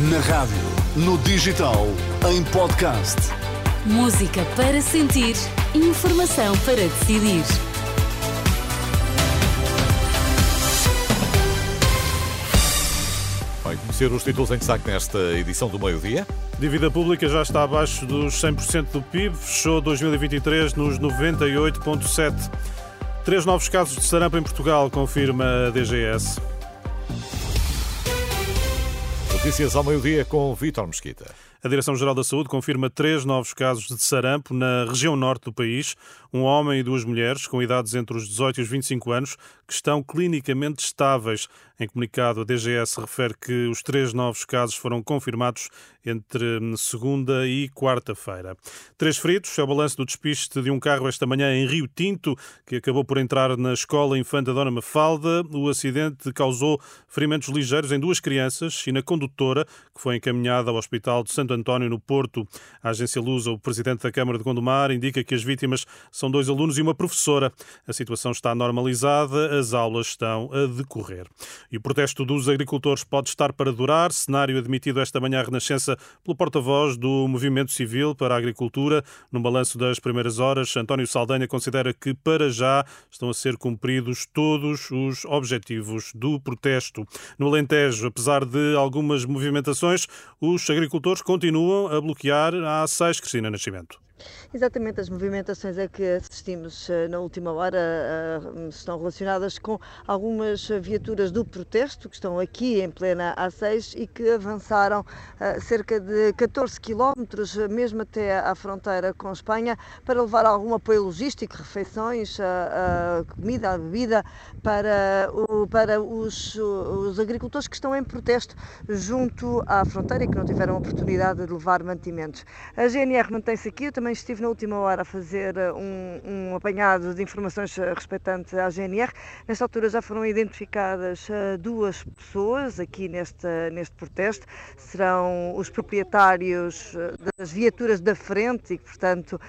Na rádio, no digital, em podcast. Música para sentir, informação para decidir. Vai conhecer os títulos em destaque nesta edição do meio-dia. Dívida pública já está abaixo dos 100% do PIB, fechou 2023 nos 98,7%. Três novos casos de sarampo em Portugal, confirma a DGS. Notícias ao meio-dia com Vítor Mesquita. A Direção-Geral da Saúde confirma três novos casos de sarampo na região norte do país. Um homem e duas mulheres com idades entre os 18 e os 25 anos que estão clinicamente estáveis. Em comunicado, a DGS refere que os três novos casos foram confirmados entre segunda e quarta-feira. Três feridos é o balanço do despiste de um carro esta manhã em Rio Tinto, que acabou por entrar na escola Infanta Dona Mafalda. O acidente causou ferimentos ligeiros em duas crianças e na condutora, que foi encaminhada ao Hospital de Santo António, no Porto. A agência Lusa, o presidente da Câmara de Gondomar, indica que as vítimas são dois alunos e uma professora. A situação está normalizada, as aulas estão a decorrer. E o protesto dos agricultores pode estar para durar, cenário admitido esta manhã à Renascença pelo porta-voz do Movimento Civil para a Agricultura. No balanço das primeiras horas, António Saldanha considera que, para já, estão a ser cumpridos todos os objetivos do protesto. No Alentejo, apesar de algumas movimentações, os agricultores continuam a bloquear a A6 Cristina Nascimento. Exatamente, as movimentações a que assistimos eh, na última hora uh, estão relacionadas com algumas viaturas do protesto que estão aqui em plena A6 e que avançaram cerca de 14 quilómetros, mesmo até à fronteira com Espanha, para levar algum apoio logístico, refeições, uh, comida, bebida para, o, para os, os agricultores que estão em protesto junto à fronteira e que não tiveram oportunidade de levar mantimentos. A GNR mantém-se aqui, eu também estive na última hora a fazer eh, um, um apanhado de informações eh, respeitantes à GNR. Nesta altura já foram identificadas eh, duas pessoas aqui neste, neste protesto. Serão os proprietários das viaturas da frente e, portanto,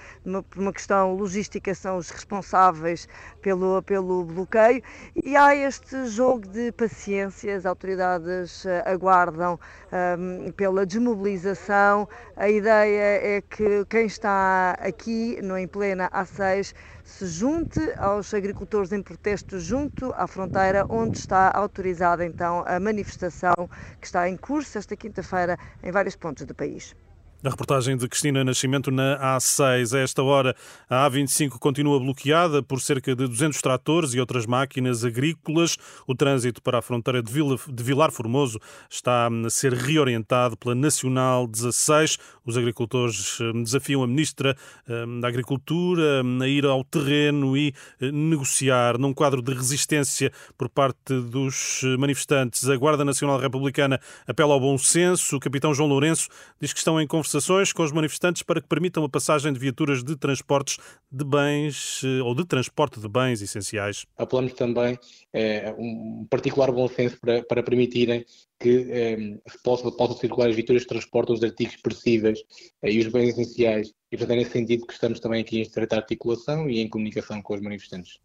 por uma questão logística, são os responsáveis pelo, pelo bloqueio. E há este jogo de paciência, as autoridades aguardam um, ehm, pela desmobilização. A ideia é que quem está aqui no em plena A6 se junte aos agricultores em protesto junto à fronteira, onde está autorizada então a manifestação que está em curso esta quinta-feira em vários pontos do país. A reportagem de Cristina Nascimento na A6. A esta hora, a A25 continua bloqueada por cerca de 200 tratores e outras máquinas agrícolas. O trânsito para a fronteira de, Vila, de Vilar Formoso está a ser reorientado pela Nacional 16. Os agricultores hum, desafiam a Ministra hum, da Agricultura hum, a ir ao terreno e negociar num quadro de resistência por parte dos manifestantes. A Guarda Nacional Republicana apela ao bom senso. O capitão João Lourenço diz que estão em conversa conversações com os manifestantes para que permitam a passagem de viaturas de transportes de bens eh, ou de transporte de bens essenciais. Apelamos também é, um particular bom senso para, para permitirem que é, possam, circular as viaturas que transportam os artigos perecíveis é, e os bens essenciais. E, portanto, é nesse sentido que estamos também aqui em estreita articulação e em comunicação com os manifestantes.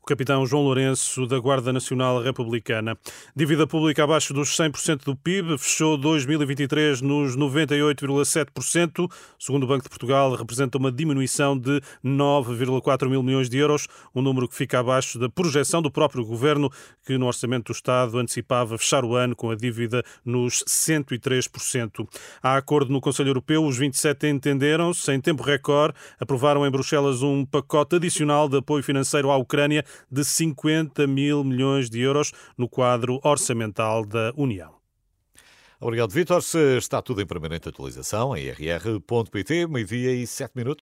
O capitão João Lourenço, da Guarda Nacional Republicana. Dívida pública abaixo dos 100% do PIB, fechou 2023 nos 98,7%. Segundo o Banco de Portugal, representa uma diminuição de 9,4 mil milhões de euros, um número que fica abaixo da projeção do próprio governo, que no Orçamento do Estado antecipava fechar o ano com a dívida nos 103%. Há acordo no Conselho Europeu, os 27 entenderam-se, em tempo recorde, aprovaram em Bruxelas um pacote adicional de apoio financeiro Ucrânia Ucrânia de 50 mil milhões de euros no quadro orçamental da União. Obrigado, Vítor. Está tudo em permanente atualização em rr.pt, meio-dia e sete minutos.